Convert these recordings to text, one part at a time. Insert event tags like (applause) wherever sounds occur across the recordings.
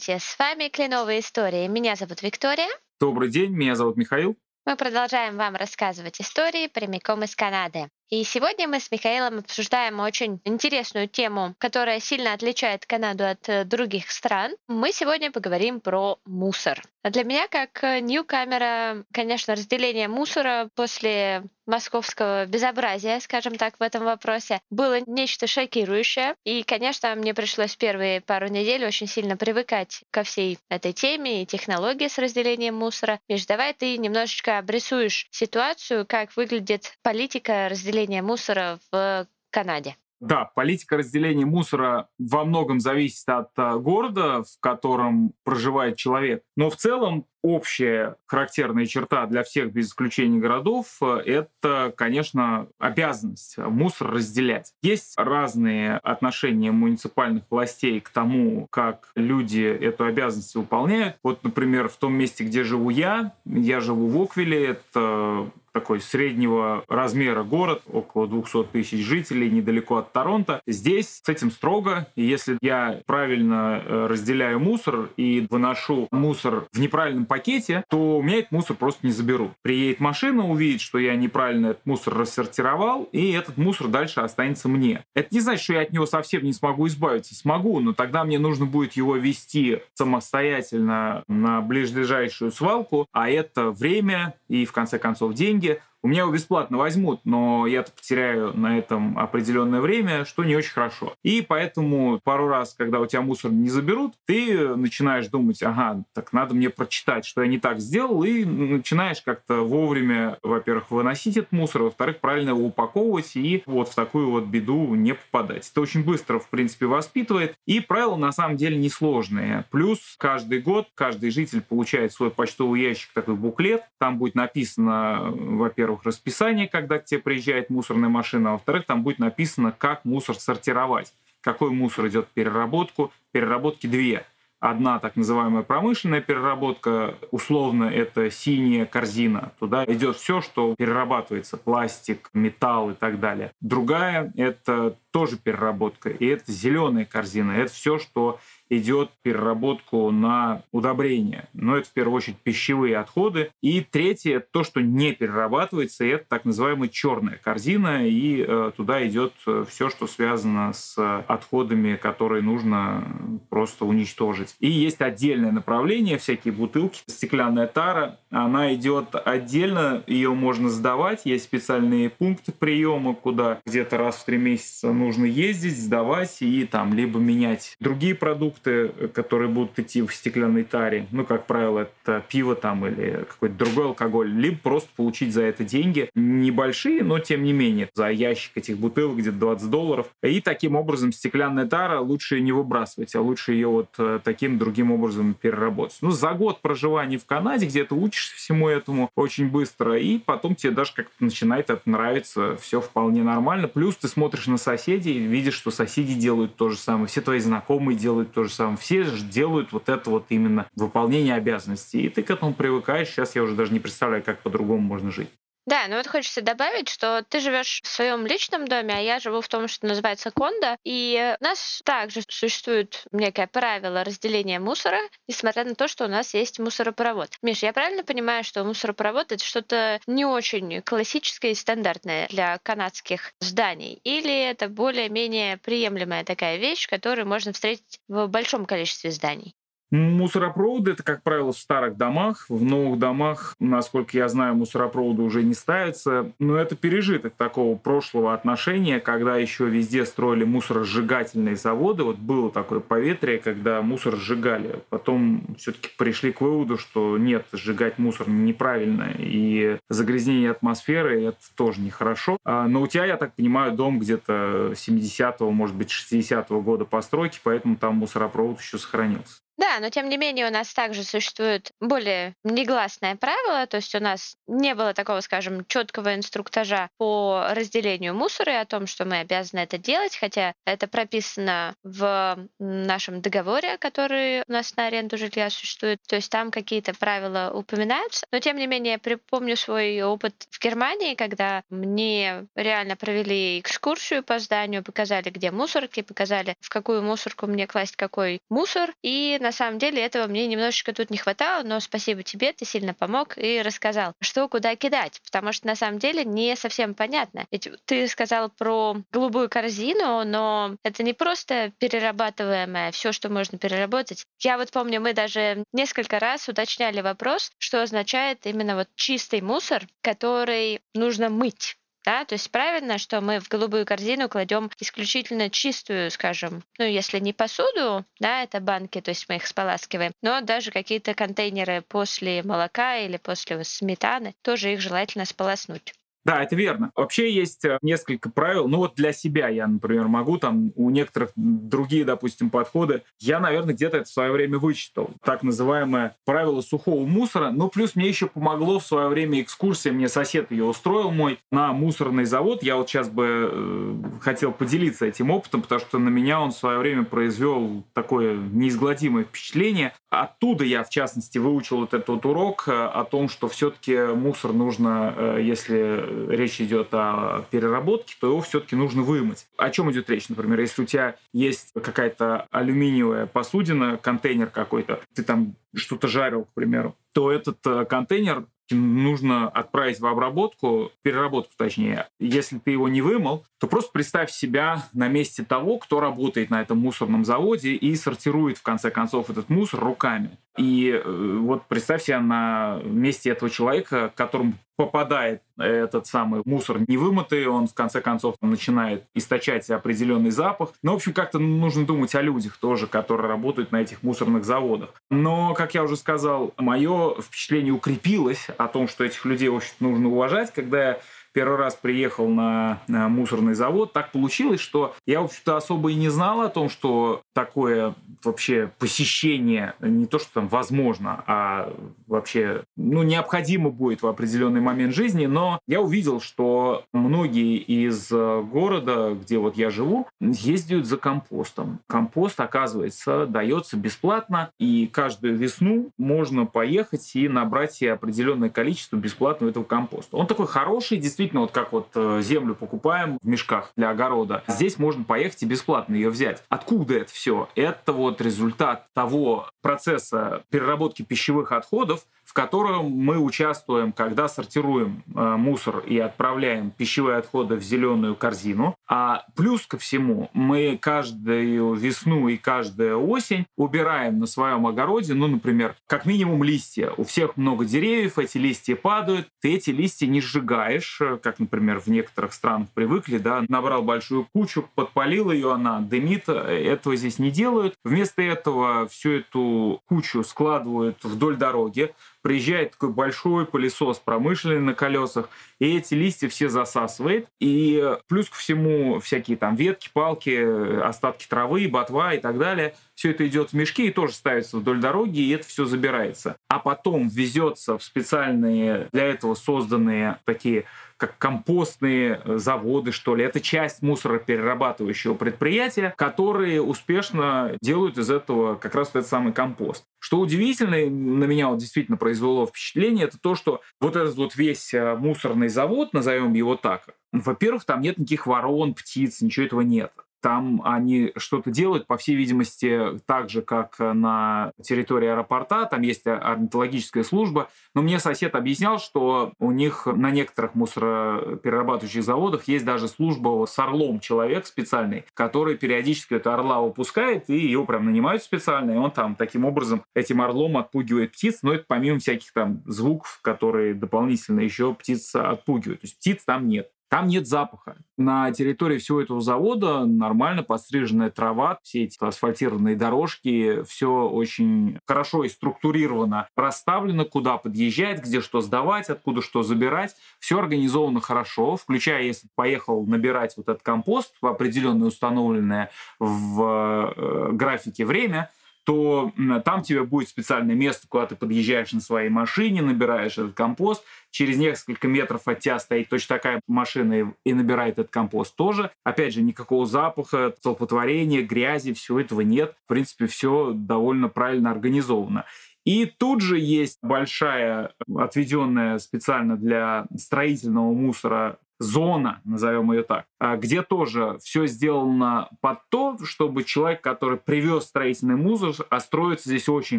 Здравствуйте, с вами Кленовые истории. Меня зовут Виктория. Добрый день, меня зовут Михаил. Мы продолжаем вам рассказывать истории прямиком из Канады. И сегодня мы с Михаилом обсуждаем очень интересную тему, которая сильно отличает Канаду от э, других стран. Мы сегодня поговорим про мусор. А для меня, как э, ньюкамера, конечно, разделение мусора после московского безобразия, скажем так, в этом вопросе, было нечто шокирующее. И, конечно, мне пришлось первые пару недель очень сильно привыкать ко всей этой теме и технологии с разделением мусора. Миш, давай ты немножечко обрисуешь ситуацию, как выглядит политика разделения разделения мусора в Канаде? Да, политика разделения мусора во многом зависит от а, города, в котором проживает человек. Но в целом общая характерная черта для всех без исключения городов — это, конечно, обязанность мусор разделять. Есть разные отношения муниципальных властей к тому, как люди эту обязанность выполняют. Вот, например, в том месте, где живу я, я живу в Оквиле, это такой среднего размера город, около 200 тысяч жителей, недалеко от Торонто. Здесь с этим строго. И если я правильно э, разделяю мусор и выношу мусор в неправильном пакете, то у меня этот мусор просто не заберут. Приедет машина, увидит, что я неправильно этот мусор рассортировал, и этот мусор дальше останется мне. Это не значит, что я от него совсем не смогу избавиться. Смогу, но тогда мне нужно будет его вести самостоятельно на ближайшую свалку, а это время и, в конце концов, деньги, у меня его бесплатно возьмут, но я-то потеряю на этом определенное время, что не очень хорошо. И поэтому пару раз, когда у тебя мусор не заберут, ты начинаешь думать, ага, так надо мне прочитать, что я не так сделал, и начинаешь как-то вовремя, во-первых, выносить этот мусор, во-вторых, правильно его упаковывать и вот в такую вот беду не попадать. Это очень быстро, в принципе, воспитывает. И правила на самом деле несложные. Плюс каждый год каждый житель получает свой почтовый ящик, такой буклет. Там будет написано, во-первых, во-первых, расписание, когда к тебе приезжает мусорная машина, а во-вторых, там будет написано, как мусор сортировать. Какой мусор идет в переработку. Переработки две. Одна так называемая промышленная переработка, условно это синяя корзина. Туда идет все, что перерабатывается, пластик, металл и так далее. Другая это тоже переработка, и это зеленая корзина. Это все, что идет переработку на удобрения. Но это в первую очередь пищевые отходы. И третье, то, что не перерабатывается, это так называемая черная корзина, и э, туда идет э, все, что связано с отходами, которые нужно просто уничтожить. И есть отдельное направление, всякие бутылки, стеклянная тара, она идет отдельно, ее можно сдавать, есть специальные пункты приема, куда где-то раз в три месяца нужно ездить, сдавать и там либо менять другие продукты, продукты, которые будут идти в стеклянной таре, ну, как правило, это пиво там или какой-то другой алкоголь, либо просто получить за это деньги небольшие, но тем не менее, за ящик этих бутылок где-то 20 долларов. И таким образом стеклянная тара лучше не выбрасывать, а лучше ее вот э, таким другим образом переработать. Ну, за год проживания в Канаде, где ты учишься всему этому очень быстро, и потом тебе даже как-то начинает это нравиться, все вполне нормально. Плюс ты смотришь на соседей, видишь, что соседи делают то же самое, все твои знакомые делают то же же самое. Все же делают вот это вот именно выполнение обязанностей. И ты к этому привыкаешь. Сейчас я уже даже не представляю, как по-другому можно жить. Да, ну вот хочется добавить, что ты живешь в своем личном доме, а я живу в том, что называется кондо, и у нас также существует некое правило разделения мусора, несмотря на то, что у нас есть мусоропровод. Миш, я правильно понимаю, что мусоропровод это что-то не очень классическое и стандартное для канадских зданий, или это более-менее приемлемая такая вещь, которую можно встретить в большом количестве зданий? Мусоропроводы — это, как правило, в старых домах. В новых домах, насколько я знаю, мусоропроводы уже не ставятся. Но это пережиток такого прошлого отношения, когда еще везде строили мусоросжигательные заводы. Вот было такое поветрие, когда мусор сжигали. Потом все-таки пришли к выводу, что нет, сжигать мусор неправильно. И загрязнение атмосферы — это тоже нехорошо. А, но у тебя, я так понимаю, дом где-то 70-го, может быть, 60-го года постройки, поэтому там мусоропровод еще сохранился. Да, но тем не менее у нас также существует более негласное правило, то есть у нас не было такого, скажем, четкого инструктажа по разделению мусора и о том, что мы обязаны это делать, хотя это прописано в нашем договоре, который у нас на аренду жилья существует, то есть там какие-то правила упоминаются, но тем не менее я припомню свой опыт в Германии, когда мне реально провели экскурсию по зданию, показали, где мусорки, показали, в какую мусорку мне класть какой мусор, и на на самом деле этого мне немножечко тут не хватало, но спасибо тебе, ты сильно помог и рассказал, что куда кидать, потому что на самом деле не совсем понятно. Ведь ты сказал про голубую корзину, но это не просто перерабатываемое, все, что можно переработать. Я вот помню, мы даже несколько раз уточняли вопрос, что означает именно вот чистый мусор, который нужно мыть. Да, то есть правильно, что мы в голубую корзину кладем исключительно чистую, скажем, ну, если не посуду, да, это банки, то есть мы их споласкиваем, но даже какие-то контейнеры после молока или после сметаны, тоже их желательно сполоснуть. Да, это верно. Вообще есть э, несколько правил. Ну вот для себя я, например, могу, там у некоторых другие, допустим, подходы. Я, наверное, где-то это в свое время вычитал. Так называемое правило сухого мусора. Ну, плюс мне еще помогло в свое время экскурсия. Мне сосед ее устроил мой на мусорный завод. Я вот сейчас бы э, хотел поделиться этим опытом, потому что на меня он в свое время произвел такое неизгладимое впечатление. Оттуда я, в частности, выучил вот этот вот урок э, о том, что все-таки мусор нужно, э, если речь идет о переработке, то его все-таки нужно вымыть. О чем идет речь? Например, если у тебя есть какая-то алюминиевая посудина, контейнер какой-то, ты там что-то жарил, к примеру, то этот э, контейнер нужно отправить в обработку, переработку точнее. Если ты его не вымыл, то просто представь себя на месте того, кто работает на этом мусорном заводе и сортирует в конце концов этот мусор руками. И э, вот представь себя на месте этого человека, которому попадает этот самый мусор невымытый, он в конце концов начинает источать определенный запах. Ну, в общем, как-то нужно думать о людях тоже, которые работают на этих мусорных заводах. Но, как я уже сказал, мое впечатление укрепилось о том, что этих людей, в общем нужно уважать, когда я первый раз приехал на, на мусорный завод, так получилось, что я, в общем-то, особо и не знал о том, что такое вообще посещение не то, что там возможно, а вообще, ну, необходимо будет в определенный момент жизни, но я увидел, что многие из э, города, где вот я живу, ездят за компостом. Компост, оказывается, дается бесплатно, и каждую весну можно поехать и набрать себе определенное количество бесплатного этого компоста. Он такой хороший, действительно действительно, вот как вот э, землю покупаем в мешках для огорода, здесь можно поехать и бесплатно ее взять. Откуда это все? Это вот результат того процесса переработки пищевых отходов, в котором мы участвуем, когда сортируем э, мусор и отправляем пищевые отходы в зеленую корзину. А плюс ко всему, мы каждую весну и каждую осень убираем на своем огороде, ну, например, как минимум листья. У всех много деревьев, эти листья падают, ты эти листья не сжигаешь, как, например, в некоторых странах привыкли, да, набрал большую кучу, подпалил ее, она дымит, этого здесь не делают. Вместо этого всю эту кучу складывают вдоль дороги, приезжает такой большой пылесос промышленный на колесах, и эти листья все засасывает. И плюс ко всему всякие там ветки, палки, остатки травы, ботва и так далее. Все это идет в мешки и тоже ставится вдоль дороги, и это все забирается. А потом везется в специальные для этого созданные такие как компостные заводы, что ли. Это часть мусороперерабатывающего предприятия, которые успешно делают из этого как раз этот самый компост. Что удивительно, на меня вот действительно произвело впечатление, это то, что вот этот вот весь э, мусорный завод, назовем его так, во-первых, там нет никаких ворон, птиц, ничего этого нет. Там они что-то делают, по всей видимости, так же, как на территории аэропорта. Там есть орнитологическая служба. Но мне сосед объяснял, что у них на некоторых мусороперерабатывающих заводах есть даже служба с орлом человек специальный, который периодически это орла выпускает, и его прям нанимают специально, и он там таким образом этим орлом отпугивает птиц. Но это помимо всяких там звуков, которые дополнительно еще птиц отпугивают. То есть птиц там нет. Там нет запаха. На территории всего этого завода нормально подстриженная трава, все эти асфальтированные дорожки, все очень хорошо и структурировано расставлено, куда подъезжать, где что сдавать, откуда что забирать. Все организовано хорошо, включая, если поехал набирать вот этот компост в определенное установленное в графике время – то там тебе будет специальное место, куда ты подъезжаешь на своей машине, набираешь этот компост, через несколько метров от тебя стоит точно такая машина и набирает этот компост тоже. Опять же, никакого запаха, столпотворения, грязи, всего этого нет. В принципе, все довольно правильно организовано. И тут же есть большая, отведенная специально для строительного мусора зона, назовем ее так, а, где тоже все сделано под то, чтобы человек, который привез строительный мусор, а строится здесь очень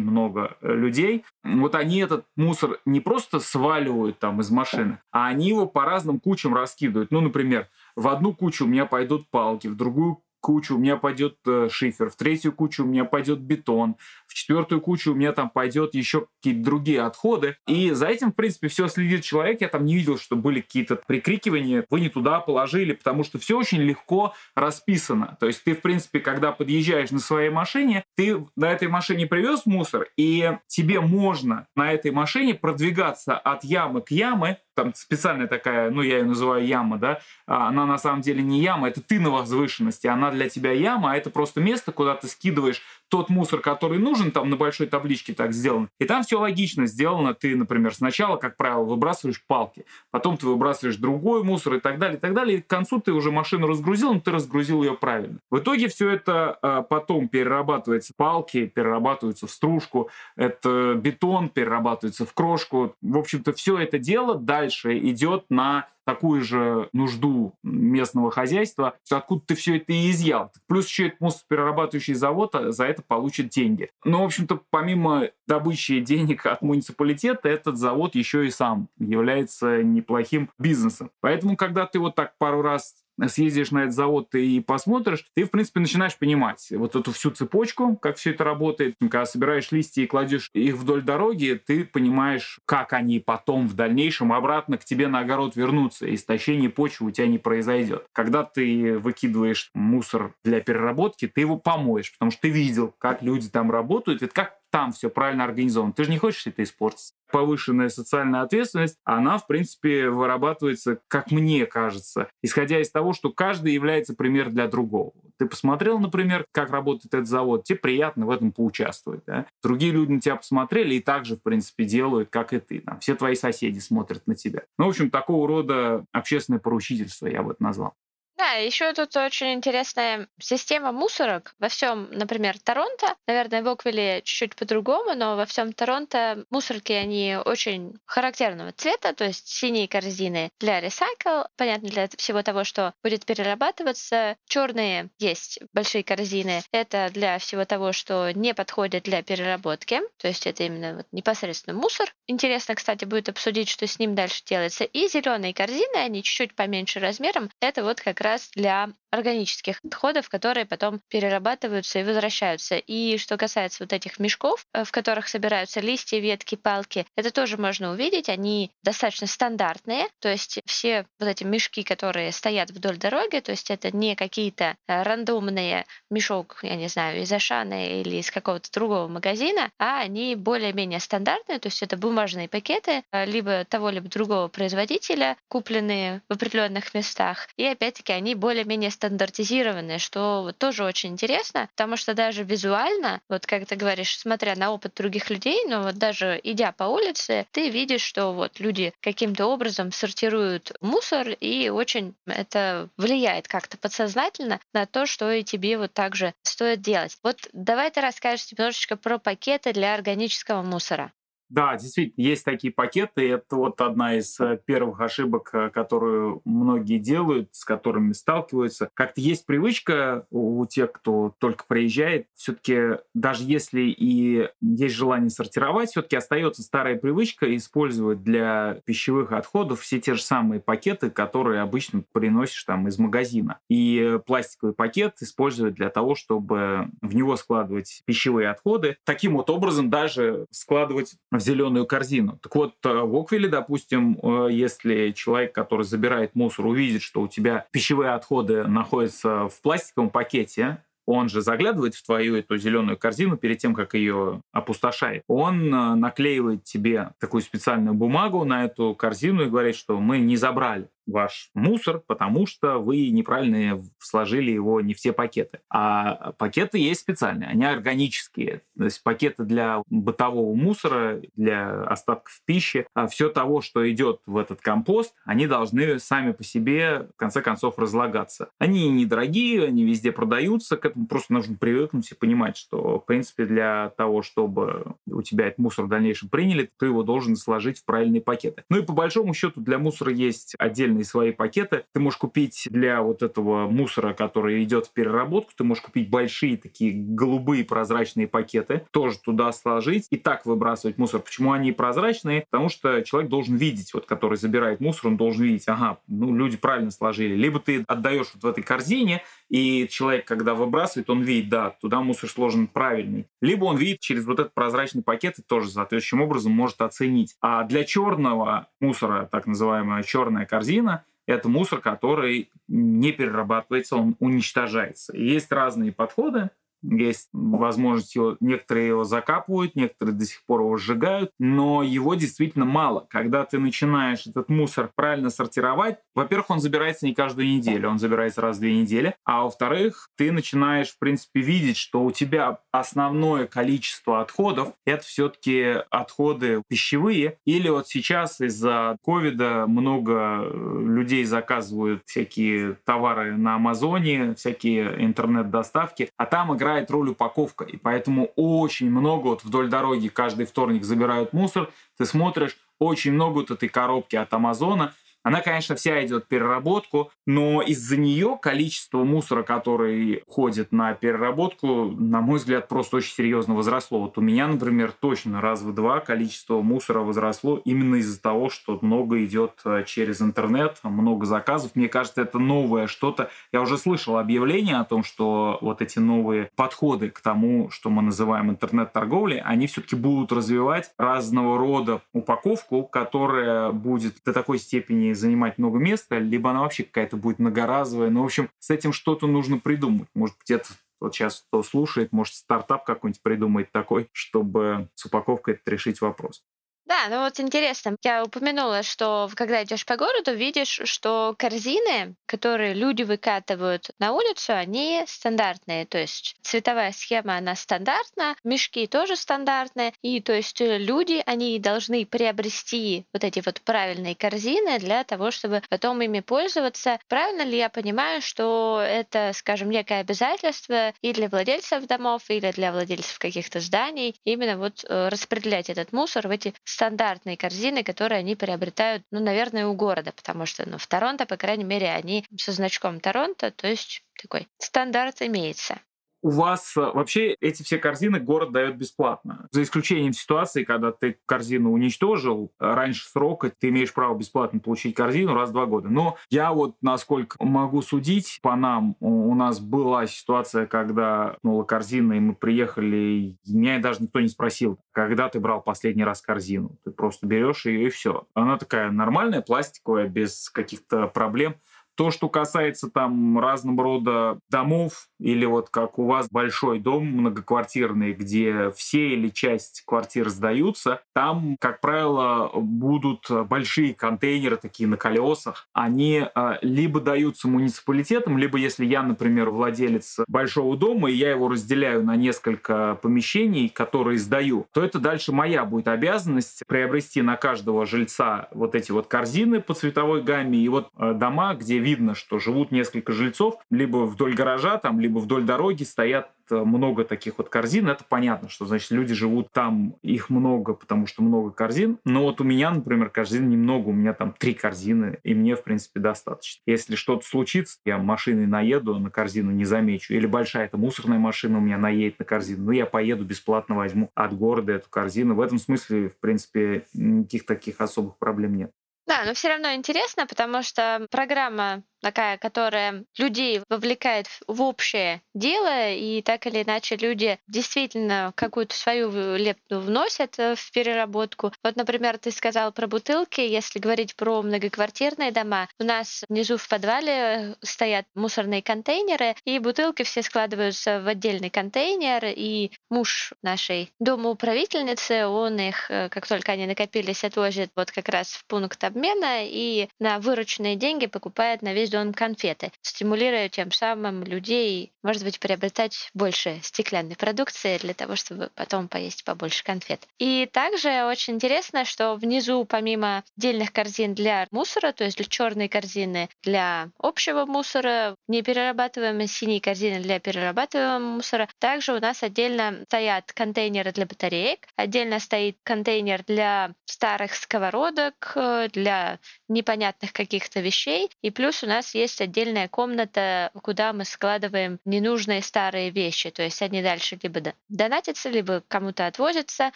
много э, людей, вот они этот мусор не просто сваливают там из машины, а они его по разным кучам раскидывают. Ну, например, в одну кучу у меня пойдут палки, в другую кучу у меня пойдет э, шифер, в третью кучу у меня пойдет бетон, в четвертую кучу у меня там пойдет еще какие-то другие отходы. И за этим, в принципе, все следит человек. Я там не видел, что были какие-то прикрикивания, вы не туда положили, потому что все очень легко расписано. То есть ты, в принципе, когда подъезжаешь на своей машине, ты на этой машине привез мусор, и тебе можно на этой машине продвигаться от ямы к яме, там специальная такая, ну, я ее называю яма, да, а она на самом деле не яма, это ты на возвышенности, она для тебя яма, а это просто место, куда ты скидываешь тот мусор, который нужен, там на большой табличке так сделано. И там все логично сделано. Ты, например, сначала, как правило, выбрасываешь палки, потом ты выбрасываешь другой мусор и так далее, и так далее. И к концу ты уже машину разгрузил, но ты разгрузил ее правильно. В итоге все это а, потом перерабатывается. Палки перерабатываются в стружку, это бетон перерабатывается в крошку. В общем-то, все это дело дальше идет на такую же нужду местного хозяйства, что откуда ты все это и изъял. Плюс еще этот мусороперерабатывающий завод а, за это получит деньги. Но, в общем-то, помимо добычи денег от муниципалитета, этот завод еще и сам является неплохим бизнесом. Поэтому, когда ты вот так пару раз съездишь на этот завод и посмотришь, ты, в принципе, начинаешь понимать вот эту всю цепочку, как все это работает. Когда собираешь листья и кладешь их вдоль дороги, ты понимаешь, как они потом в дальнейшем обратно к тебе на огород вернутся, и истощение почвы у тебя не произойдет. Когда ты выкидываешь мусор для переработки, ты его помоешь, потому что ты видел, как люди там работают, это как там все правильно организовано. Ты же не хочешь это испортить. Повышенная социальная ответственность, она, в принципе, вырабатывается, как мне кажется, исходя из того, что каждый является пример для другого. Ты посмотрел, например, как работает этот завод, тебе приятно в этом поучаствовать. Да? Другие люди на тебя посмотрели и также, в принципе, делают, как и ты. Там, все твои соседи смотрят на тебя. Ну, в общем, такого рода общественное поручительство я бы это назвал. Да, еще тут очень интересная система мусорок во всем, например, Торонто. Наверное, в Оквилле чуть-чуть по-другому, но во всем Торонто мусорки, они очень характерного цвета, то есть синие корзины для ресайкл, понятно, для всего того, что будет перерабатываться. Черные есть большие корзины, это для всего того, что не подходит для переработки, то есть это именно вот непосредственно мусор. Интересно, кстати, будет обсудить, что с ним дальше делается. И зеленые корзины, они чуть-чуть поменьше размером, это вот как раз раз для органических отходов, которые потом перерабатываются и возвращаются. И что касается вот этих мешков, э, в которых собираются листья, ветки, палки, это тоже можно увидеть. Они достаточно стандартные, то есть все вот эти мешки, которые стоят вдоль дороги, то есть это не какие-то э, рандомные мешок, я не знаю, из Ашана или из какого-то другого магазина, а они более-менее стандартные, то есть это бумажные пакеты э, либо того, либо другого производителя, купленные в определенных местах. И опять-таки они более-менее стандартизированные, что вот тоже очень интересно, потому что даже визуально, вот как ты говоришь, смотря на опыт других людей, но вот даже идя по улице, ты видишь, что вот люди каким-то образом сортируют мусор, и очень это влияет как-то подсознательно на то, что и тебе вот так же стоит делать. Вот давай ты расскажешь немножечко про пакеты для органического мусора. Да, действительно, есть такие пакеты. Это вот одна из э, первых ошибок, э, которую многие делают, с которыми сталкиваются. Как-то есть привычка у тех, кто только приезжает, все-таки даже если и есть желание сортировать, все-таки остается старая привычка использовать для пищевых отходов все те же самые пакеты, которые обычно приносишь там из магазина. И пластиковый пакет использовать для того, чтобы в него складывать пищевые отходы. Таким вот образом даже складывать зеленую корзину. Так вот, э, в Оквиле, допустим, э, если человек, который забирает мусор, увидит, что у тебя пищевые отходы находятся в пластиковом пакете, он же заглядывает в твою эту зеленую корзину перед тем, как ее опустошает. Он э, наклеивает тебе такую специальную бумагу на эту корзину и говорит, что мы не забрали ваш мусор, потому что вы неправильно сложили его не в те пакеты. А пакеты есть специальные, они органические. То есть пакеты для бытового мусора, для остатков пищи, а все того, что идет в этот компост, они должны сами по себе, в конце концов, разлагаться. Они недорогие, они везде продаются, к этому просто нужно привыкнуть и понимать, что, в принципе, для того, чтобы у тебя этот мусор в дальнейшем приняли, ты его должен сложить в правильные пакеты. Ну и по большому счету для мусора есть отдельные свои пакеты. Ты можешь купить для вот этого мусора, который идет в переработку, ты можешь купить большие такие голубые прозрачные пакеты, тоже туда сложить и так выбрасывать мусор. Почему они прозрачные? Потому что человек должен видеть, вот который забирает мусор, он должен видеть, ага, ну люди правильно сложили. Либо ты отдаешь вот в этой корзине, и человек, когда выбрасывает, он видит, да, туда мусор сложен правильный. Либо он видит через вот этот прозрачный пакет и тоже соответствующим образом может оценить. А для черного мусора, так называемая черная корзина, это мусор, который не перерабатывается, он уничтожается. И есть разные подходы есть возможность его, некоторые его закапывают, некоторые до сих пор его сжигают, но его действительно мало. Когда ты начинаешь этот мусор правильно сортировать, во-первых, он забирается не каждую неделю, он забирается раз в две недели, а во-вторых, ты начинаешь, в принципе, видеть, что у тебя основное количество отходов — это все-таки отходы пищевые, или вот сейчас из-за ковида много людей заказывают всякие товары на Амазоне, всякие интернет-доставки, а там играет играет роль упаковка. И поэтому очень много вот вдоль дороги каждый вторник забирают мусор. Ты смотришь, очень много вот этой коробки от Амазона. Она, конечно, вся идет переработку, но из-за нее количество мусора, который ходит на переработку, на мой взгляд, просто очень серьезно возросло. Вот у меня, например, точно раз в два количество мусора возросло именно из-за того, что много идет э, через интернет, много заказов. Мне кажется, это новое что-то. Я уже слышал объявление о том, что вот эти новые подходы к тому, что мы называем интернет-торговлей, они все-таки будут развивать разного рода упаковку, которая будет до такой степени занимать много места, либо она вообще какая-то будет многоразовая. Ну, в общем, с этим что-то нужно придумать. Может это вот сейчас кто слушает, может, стартап какой-нибудь придумать такой, чтобы с упаковкой этот решить вопрос. Да, ну вот интересно, я упомянула, что когда идешь по городу, видишь, что корзины, которые люди выкатывают на улицу, они стандартные, то есть цветовая схема, она стандартна, мешки тоже стандартные, и то есть э, люди, они должны приобрести вот эти вот правильные корзины для того, чтобы потом ими пользоваться. Правильно ли я понимаю, что это, скажем, некое обязательство и для владельцев домов, или для владельцев каких-то зданий, именно вот э, распределять этот мусор в эти стандартные корзины, которые они приобретают, ну, наверное, у города, потому что ну, в Торонто, по крайней мере, они со значком Торонто, то есть такой стандарт имеется у вас э, вообще эти все корзины город дает бесплатно. За исключением ситуации, когда ты корзину уничтожил э, раньше срока, ты имеешь право бесплатно получить корзину раз в два года. Но я вот, насколько могу судить, по нам у нас была ситуация, когда ну, корзина, и мы приехали, и меня даже никто не спросил, когда ты брал последний раз корзину. Ты просто берешь ее и все. Она такая нормальная, пластиковая, без каких-то проблем. То, что касается там разного рода домов, или вот как у вас большой дом многоквартирный, где все или часть квартир сдаются, там, как правило, будут большие контейнеры такие на колесах. Они э, либо даются муниципалитетам, либо если я, например, владелец большого дома, и я его разделяю на несколько помещений, которые сдаю, то это дальше моя будет обязанность приобрести на каждого жильца вот эти вот корзины по цветовой гамме и вот э, дома, где видно, что живут несколько жильцов, либо вдоль гаража, там, либо вдоль дороги стоят э, много таких вот корзин, это понятно, что значит люди живут там, их много, потому что много корзин. Но вот у меня, например, корзин немного, у меня там три корзины, и мне, в принципе, достаточно. Если что-то случится, я машиной наеду, на корзину не замечу. Или большая эта мусорная машина у меня наедет на корзину, ну я поеду бесплатно возьму от города эту корзину. В этом смысле, в принципе, никаких таких особых проблем нет. Да, но все равно интересно, потому что программа такая, которая людей вовлекает в общее дело, и так или иначе люди действительно какую-то свою лепту вносят э, в переработку. Вот, например, ты сказал про бутылки. Если говорить про многоквартирные дома, у нас внизу в подвале стоят мусорные контейнеры, и бутылки все складываются в отдельный контейнер, и муж нашей домоуправительницы, он их, э, как только они накопились, отвозит вот как раз в пункт обмена, и на вырученные деньги покупает на весь дом конфеты, стимулируя тем самым людей, может быть, приобретать больше стеклянной продукции для того, чтобы потом поесть побольше конфет. И также очень интересно, что внизу, помимо отдельных корзин для мусора, то есть для черной корзины для общего мусора, неперерабатываемой синей корзины для перерабатываемого мусора, также у нас отдельно стоят контейнеры для батареек, отдельно стоит контейнер для старых сковородок, э, для непонятных каких-то вещей, и плюс у нас есть отдельная комната, куда мы складываем ненужные старые вещи. То есть они дальше либо донатятся, либо кому-то отвозятся,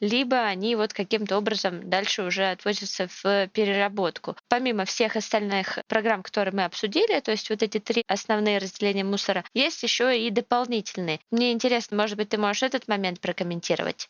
либо они вот каким-то образом дальше уже отвозятся в переработку. Помимо всех остальных программ, которые мы обсудили, то есть вот эти три основные разделения мусора, есть еще и дополнительные. Мне интересно, может быть, ты можешь этот момент прокомментировать?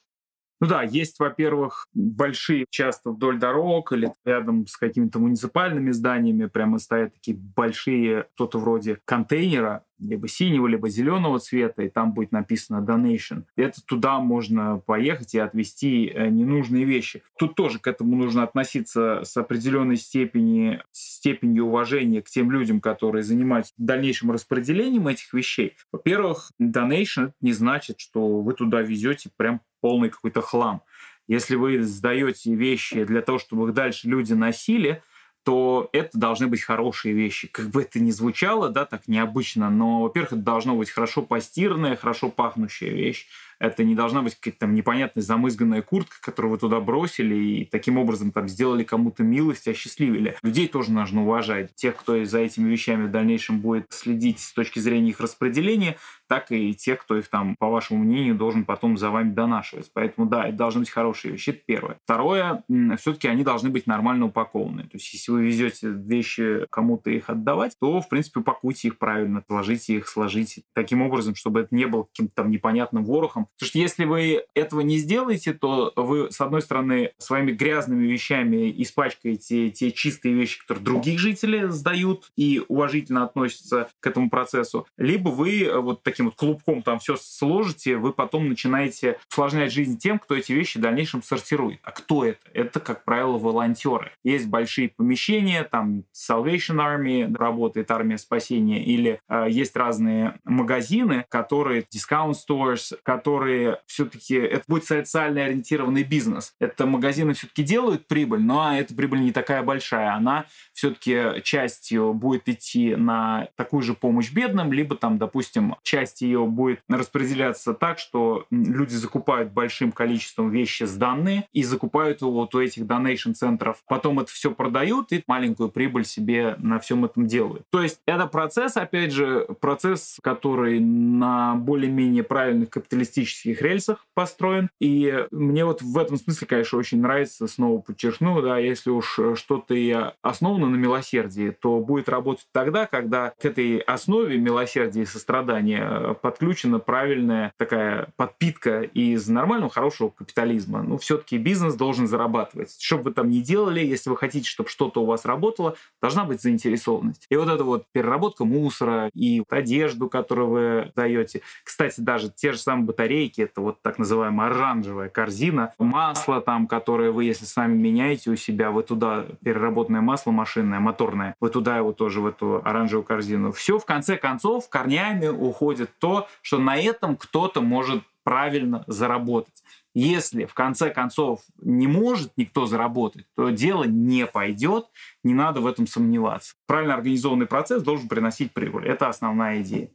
Ну да, есть, во-первых, большие, часто вдоль дорог или рядом с какими-то муниципальными зданиями прямо стоят такие большие, что-то вроде контейнера, либо синего, либо зеленого цвета, и там будет написано donation. Это туда можно поехать и отвезти э, ненужные вещи. Тут тоже к этому нужно относиться с определенной степени, степенью уважения к тем людям, которые занимаются дальнейшим распределением этих вещей. Во-первых, donation не значит, что вы туда везете прям полный какой-то хлам. Если вы сдаете вещи для того, чтобы их дальше люди носили, то это должны быть хорошие вещи. Как бы это ни звучало, да, так необычно, но, во-первых, это должно быть хорошо постиранная, хорошо пахнущая вещь. Это не должна быть какая-то там непонятная замызганная куртка, которую вы туда бросили и таким образом там сделали кому-то милость, осчастливили. Людей тоже нужно уважать. Тех, кто за этими вещами в дальнейшем будет следить с точки зрения их распределения, так и тех, кто их там, по вашему мнению, должен потом за вами донашивать. Поэтому да, это должны быть хорошие вещи. Это первое. Второе, все-таки они должны быть нормально упакованы. То есть если вы везете вещи кому-то их отдавать, то, в принципе, упакуйте их правильно, положите их, сложите таким образом, чтобы это не было каким-то там непонятным ворохом. Потому что если вы этого не сделаете, то вы, с одной стороны, своими грязными вещами испачкаете те чистые вещи, которые других жителей сдают и уважительно относятся к этому процессу, либо вы вот таким таким вот клубком там все сложите, вы потом начинаете усложнять жизнь тем, кто эти вещи в дальнейшем сортирует. А кто это? Это, как правило, волонтеры. Есть большие помещения, там Salvation Army работает, армия спасения, или э, есть разные магазины, которые, discount stores, которые все-таки, это будет социально ориентированный бизнес. Это магазины все-таки делают прибыль, но эта прибыль не такая большая. Она все-таки частью будет идти на такую же помощь бедным, либо там, допустим, часть ее будет распределяться так, что люди закупают большим количеством вещи сданные и закупают его вот у этих donation центров. Потом это все продают и маленькую прибыль себе на всем этом делают. То есть это процесс, опять же, процесс, который на более-менее правильных капиталистических рельсах построен. И мне вот в этом смысле, конечно, очень нравится, снова подчеркну, да, если уж что-то и основано на милосердии, то будет работать тогда, когда к этой основе милосердия и сострадания подключена правильная такая подпитка из нормального, хорошего капитализма. Ну, все-таки бизнес должен зарабатывать. Что бы вы там ни делали, если вы хотите, чтобы что-то у вас работало, должна быть заинтересованность. И вот эта вот переработка мусора и одежду, которую вы даете. Кстати, даже те же самые батарейки, это вот так называемая оранжевая корзина. Масло там, которое вы, если сами меняете у себя, вы туда переработанное масло машинное, моторное, вы туда его тоже в эту оранжевую корзину. Все в конце концов корнями уходит то, что на этом кто-то может правильно заработать. Если в конце концов не может никто заработать, то дело не пойдет, не надо в этом сомневаться. Правильно организованный процесс должен приносить прибыль. Это основная идея.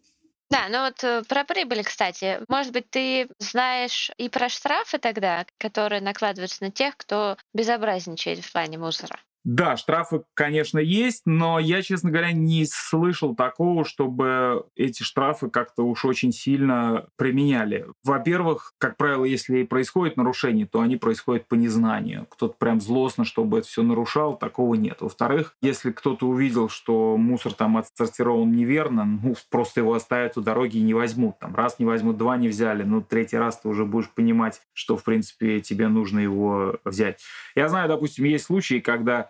Да, ну вот э, про прибыль, кстати. Может быть, ты знаешь и про штрафы тогда, которые накладываются на тех, кто безобразничает в плане мусора? Да, штрафы, конечно, есть, но я, честно говоря, не слышал такого, чтобы эти штрафы как-то уж очень сильно применяли. Во-первых, как правило, если происходит нарушение, то они происходят по незнанию. Кто-то прям злостно, чтобы это все нарушал, такого нет. Во-вторых, если кто-то увидел, что мусор там отсортирован неверно, ну, просто его оставят у дороги и не возьмут. Там раз не возьмут, два не взяли, ну, третий раз ты уже будешь понимать, что, в принципе, тебе нужно его взять. Я знаю, допустим, есть случаи, когда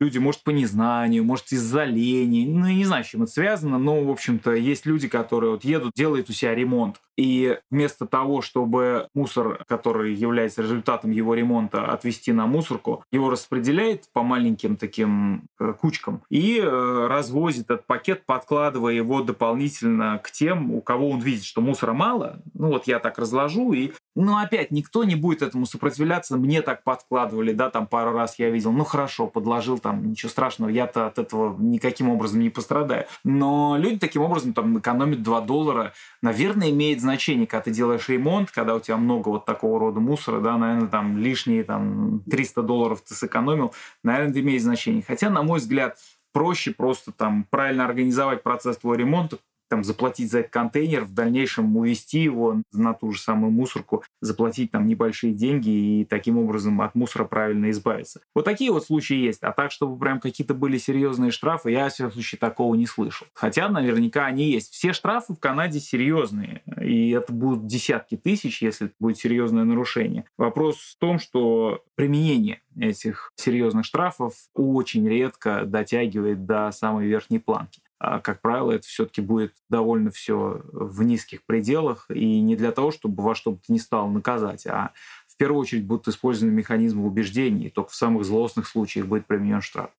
люди, может, по незнанию, может, из-за лени, ну, я не знаю, с чем это связано, но, в общем-то, есть люди, которые вот едут, делают у себя ремонт, и вместо того, чтобы мусор, который является результатом его ремонта, отвести на мусорку, его распределяет по маленьким таким э, кучкам и э, развозит этот пакет, подкладывая его дополнительно к тем, у кого он видит, что мусора мало. Ну вот я так разложу, и ну опять никто не будет этому сопротивляться. Мне так подкладывали, да, там пару раз я видел. Ну хорошо, подложил там, ничего страшного, я-то от этого никаким образом не пострадаю. Но люди таким образом там экономят 2 доллара. Наверное, имеет значение, когда ты делаешь ремонт, когда у тебя много вот такого рода мусора, да, наверное, там лишние там 300 долларов ты сэкономил, наверное, это имеет значение. Хотя, на мой взгляд, проще просто там правильно организовать процесс твоего ремонта, там, заплатить за этот контейнер, в дальнейшем увезти его на ту же самую мусорку, заплатить там небольшие деньги и таким образом от мусора правильно избавиться. Вот такие вот случаи есть. А так, чтобы прям какие-то были серьезные штрафы, я, в всяком случае, такого не слышал. Хотя, наверняка, они есть. Все штрафы в Канаде серьезные, и это будут десятки тысяч, если это будет серьезное нарушение. Вопрос в том, что применение этих серьезных штрафов очень редко дотягивает до самой верхней планки. А, как правило, это все-таки будет довольно все в низких пределах, и не для того, чтобы во что бы то ни стало наказать, а в первую очередь будут использованы механизмы убеждений, и только в самых злостных случаях будет применен штраф.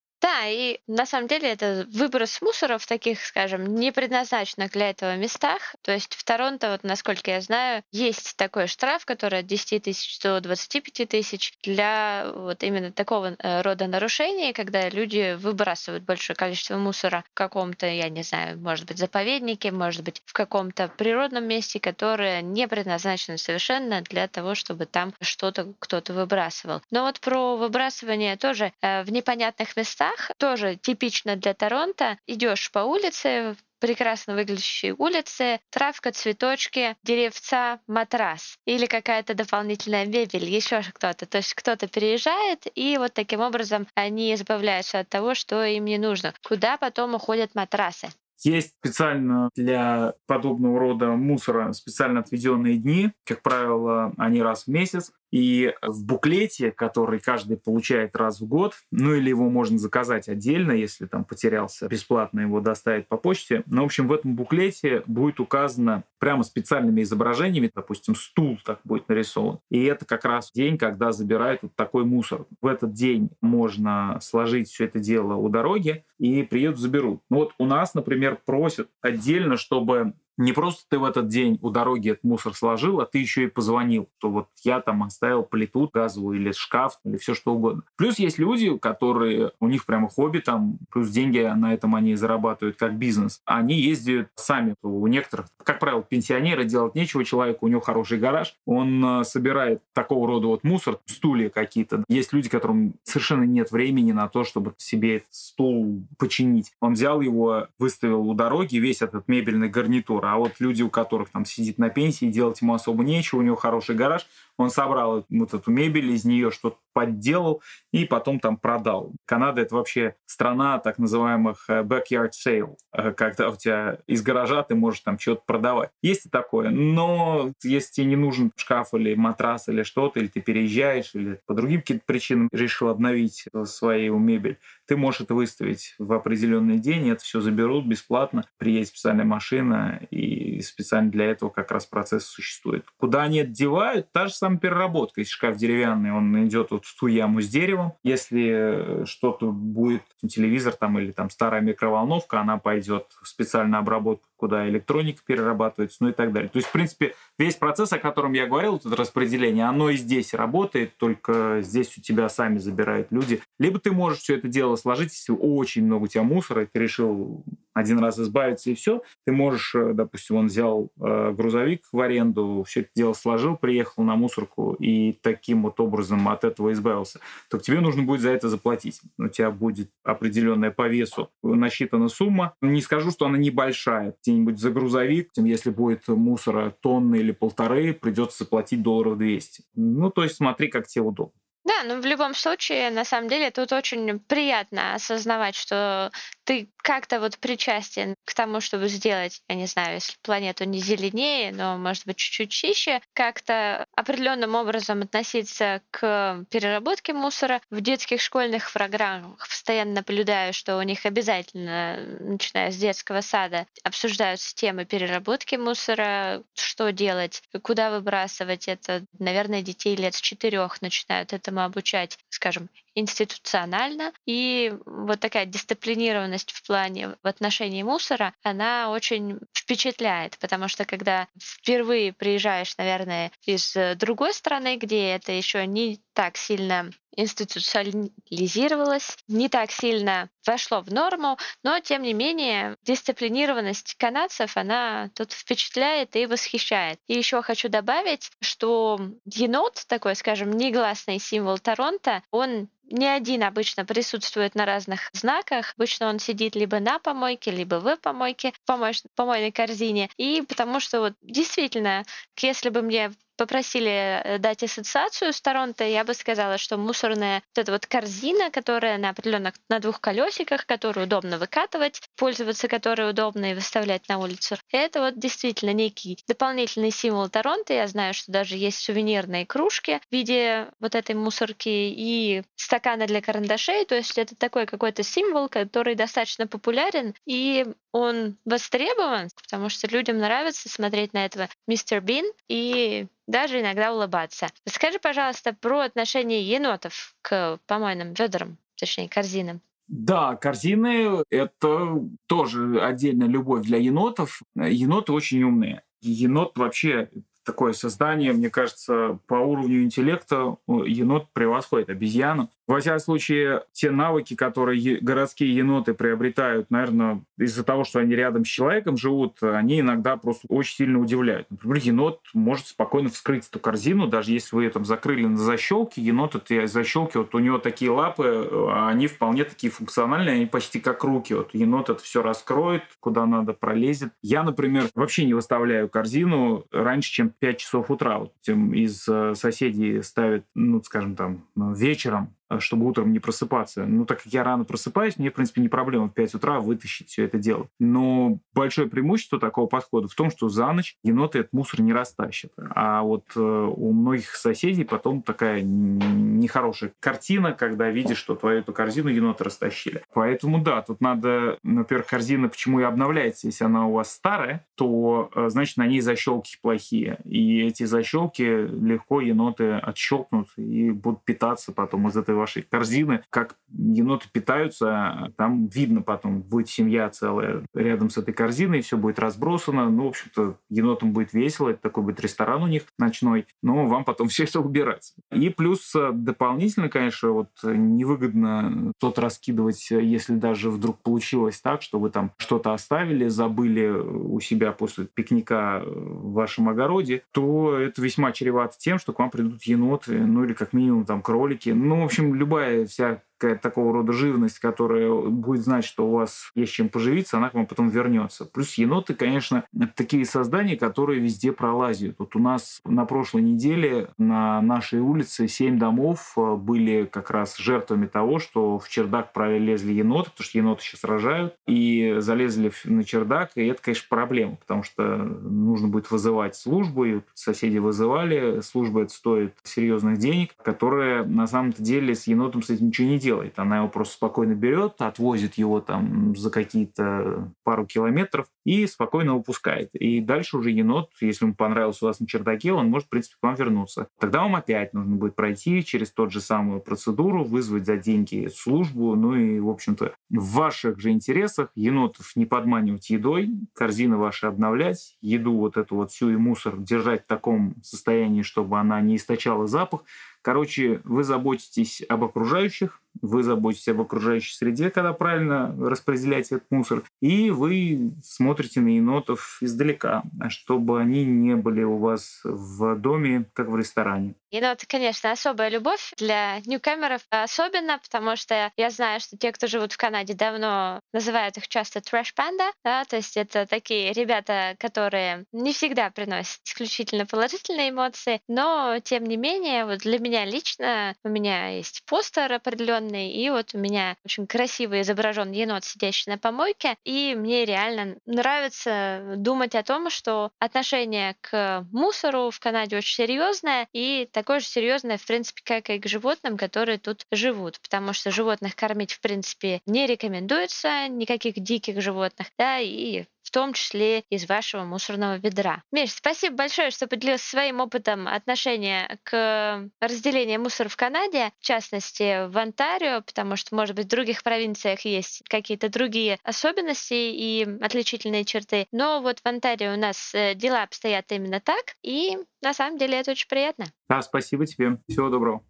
И на самом деле это выброс мусора в таких, скажем, не предназначенных для этого местах. То есть в Торонто, вот насколько я знаю, есть такой штраф, который от 10 тысяч до 25 тысяч для вот именно такого э, рода нарушений, когда люди выбрасывают большое количество мусора в каком-то, я не знаю, может быть, заповеднике, может быть, в каком-то природном месте, которое не предназначено совершенно для того, чтобы там что-то кто-то выбрасывал. Но вот про выбрасывание тоже э, в непонятных местах местах, тоже типично для Торонто. Идешь по улице, прекрасно выглядящей улице, травка, цветочки, деревца, матрас или какая-то дополнительная мебель, еще кто-то. То есть кто-то переезжает, и вот таким образом они избавляются от того, что им не нужно. Куда потом уходят матрасы? Есть специально для подобного рода мусора специально отведенные дни. Как правило, они раз в месяц. И в буклете, который каждый получает раз в год, ну или его можно заказать отдельно, если там потерялся, бесплатно его доставить по почте. Но, в общем, в этом буклете будет указано прямо специальными изображениями, допустим, стул так будет нарисован. И это как раз день, когда забирают вот такой мусор. В этот день можно сложить все это дело у дороги, и приедут, заберут. Ну вот у нас, например, просят отдельно, чтобы не просто ты в этот день у дороги этот мусор сложил, а ты еще и позвонил, что вот я там оставил плиту газовую или шкаф, или все что угодно. Плюс есть люди, которые, у них прямо хобби там, плюс деньги на этом они зарабатывают как бизнес. Они ездят сами. У некоторых, как правило, пенсионеры делать нечего человеку, у него хороший гараж, он э, собирает такого рода вот мусор, стулья какие-то. Есть люди, которым совершенно нет времени на то, чтобы себе этот стул починить. Он взял его, выставил у дороги, весь этот мебельный гарнитур, а вот люди, у которых там сидит на пенсии, делать ему особо нечего, у него хороший гараж, он собрал вот эту мебель из нее, что-то подделал и потом там продал. Канада — это вообще страна так называемых э, backyard sale, э, когда у тебя из гаража ты можешь там что-то продавать. Есть и такое. Но если тебе не нужен шкаф или матрас или что-то, или ты переезжаешь, или по другим каким-то причинам решил обновить свою мебель, ты можешь это выставить в определенный день, и это все заберут бесплатно. Приедет специальная машина, и специально для этого как раз процесс существует. Куда они это девают? Та же самая переработка. Если шкаф деревянный, он идет вот в ту яму с деревом. Если что-то будет, телевизор там или там старая микроволновка, она пойдет в специальную обработку, куда электроника перерабатывается, ну и так далее. То есть, в принципе, весь процесс, о котором я говорил, это распределение, оно и здесь работает, только здесь у тебя сами забирают люди. Либо ты можешь все это дело сложить, если очень много у тебя мусора, и ты решил один раз избавиться и все. Ты можешь, э, допустим, он взял э, грузовик в аренду, все это дело сложил, приехал на мусорку и таким вот образом от этого избавился, то тебе нужно будет за это заплатить. У тебя будет определенная по весу насчитана сумма. Не скажу, что она небольшая. Где-нибудь за грузовик, если будет мусора тонны или полторы, придется заплатить долларов 200. Ну, то есть смотри, как тебе удобно. Да, ну в любом случае, на самом деле, тут очень приятно осознавать, что ты как-то вот причастен к тому, чтобы сделать, я не знаю, если планету не зеленее, но, может быть, чуть-чуть чище, как-то определенным образом относиться к переработке мусора. В детских школьных программах постоянно наблюдаю, что у них обязательно, начиная с детского сада, обсуждаются темы переработки мусора, что делать, куда выбрасывать это. Наверное, детей лет с четырех начинают это обучать, скажем, институционально. И вот такая дисциплинированность в плане в отношении мусора, она очень впечатляет, потому что когда впервые приезжаешь, наверное, из другой страны, где это еще не так сильно институциализировалось, не так сильно вошло в норму, но тем не менее дисциплинированность канадцев, она тут впечатляет и восхищает. И еще хочу добавить, что енот, такой, скажем, негласный символ Торонто, он не один обычно присутствует на разных знаках. Обычно он сидит либо на помойке, либо в помойке, в помойной корзине. И потому что вот действительно, если бы мне попросили э, дать ассоциацию с Торонто, я бы сказала, что мусорная вот эта вот корзина, которая на определенных на двух колесиках, которую удобно выкатывать, пользоваться которой удобно и выставлять на улицу, это вот действительно некий дополнительный символ Торонто. Я знаю, что даже есть сувенирные кружки в виде вот этой мусорки и стаканы для карандашей. То есть это такой какой-то символ, который достаточно популярен и он востребован, потому что людям нравится смотреть на этого мистер Бин и даже иногда улыбаться. Скажи, пожалуйста, про отношение енотов к помойным ведрам, точнее, корзинам. Да, корзины — это тоже отдельная любовь для енотов. Еноты очень умные. Енот вообще такое создание, мне кажется, по уровню интеллекта енот превосходит обезьяну. Во всяком случае, те навыки, которые городские еноты приобретают, наверное, из-за того, что они рядом с человеком живут, они иногда просто очень сильно удивляют. Например, енот может спокойно вскрыть эту корзину, даже если вы ее там закрыли на защелке, енот эти защелки, вот у него такие лапы, а они вполне такие функциональные, они почти как руки. Вот енот это все раскроет, куда надо пролезет. Я, например, вообще не выставляю корзину раньше, чем 5 часов утра. Вот из э, соседей ставят, ну, скажем там, вечером чтобы утром не просыпаться. Ну, так как я рано просыпаюсь, мне, в принципе, не проблема в 5 утра вытащить все это дело. Но большое преимущество такого подхода в том, что за ночь еноты этот мусор не растащат. А вот э, у многих соседей потом такая нехорошая картина, когда видишь, что твою эту корзину еноты растащили. Поэтому да, тут надо, во-первых, корзина почему и обновляется. Если она у вас старая, то э, значит на ней защелки плохие. И эти защелки легко еноты отщелкнут и будут питаться потом из этой вашей корзины, как еноты питаются, там видно потом, будет семья целая рядом с этой корзиной, все будет разбросано. Ну, в общем-то, енотам будет весело, это такой будет ресторан у них ночной, но вам потом (laughs) все это убирать. И плюс э, дополнительно, конечно, вот невыгодно тот раскидывать, если даже вдруг получилось так, что вы там что-то оставили, забыли у себя после пикника в вашем огороде, то это весьма чревато тем, что к вам придут еноты, ну или как минимум там кролики. Ну, в общем, любая вся какая-то такого рода живность, которая будет знать, что у вас есть чем поживиться, она к вам потом вернется. Плюс еноты, конечно, такие создания, которые везде пролазят. Вот у нас на прошлой неделе на нашей улице семь домов э, были как раз жертвами того, что в чердак пролезли еноты, потому что еноты сейчас рожают, и залезли на чердак, и это, конечно, проблема, потому что нужно будет вызывать службу, и соседи вызывали, служба это стоит серьезных денег, которые на самом-то деле с енотом с этим ничего не делают делает. Она его просто спокойно берет, отвозит его там за какие-то пару километров и спокойно выпускает. И дальше уже енот, если ему понравился у вас на чердаке, он может, в принципе, к вам вернуться. Тогда вам опять нужно будет пройти через тот же самую процедуру, вызвать за деньги службу, ну и, в общем-то, в ваших же интересах енотов не подманивать едой, корзины ваши обновлять, еду вот эту вот всю и мусор держать в таком состоянии, чтобы она не источала запах, Короче, вы заботитесь об окружающих, вы заботитесь об окружающей среде, когда правильно распределяете этот мусор, и вы смотрите на енотов издалека, чтобы они не были у вас в доме, как в ресторане. Еноты, конечно, особая любовь для ньюкамеров, особенно потому что я знаю, что те, кто живут в Канаде давно, называют их часто трэш панда, да, то есть это такие ребята, которые не всегда приносят исключительно положительные эмоции, но тем не менее, вот для меня лично у меня есть постер определенный, и вот у меня очень красиво изображен енот, сидящий на помойке, и мне реально нравится думать о том, что отношение к мусору в Канаде очень серьезное, и такое же серьезное, в принципе, как и к животным, которые тут живут, потому что животных кормить, в принципе, не рекомендуется, никаких диких животных, да, и том числе из вашего мусорного ведра. Миш, спасибо большое, что поделился своим опытом отношения к разделению мусора в Канаде, в частности в Онтарио, потому что, может быть, в других провинциях есть какие-то другие особенности и отличительные черты. Но вот в Онтарио у нас э, дела обстоят именно так, и на самом деле это очень приятно. Да, спасибо тебе. Всего доброго.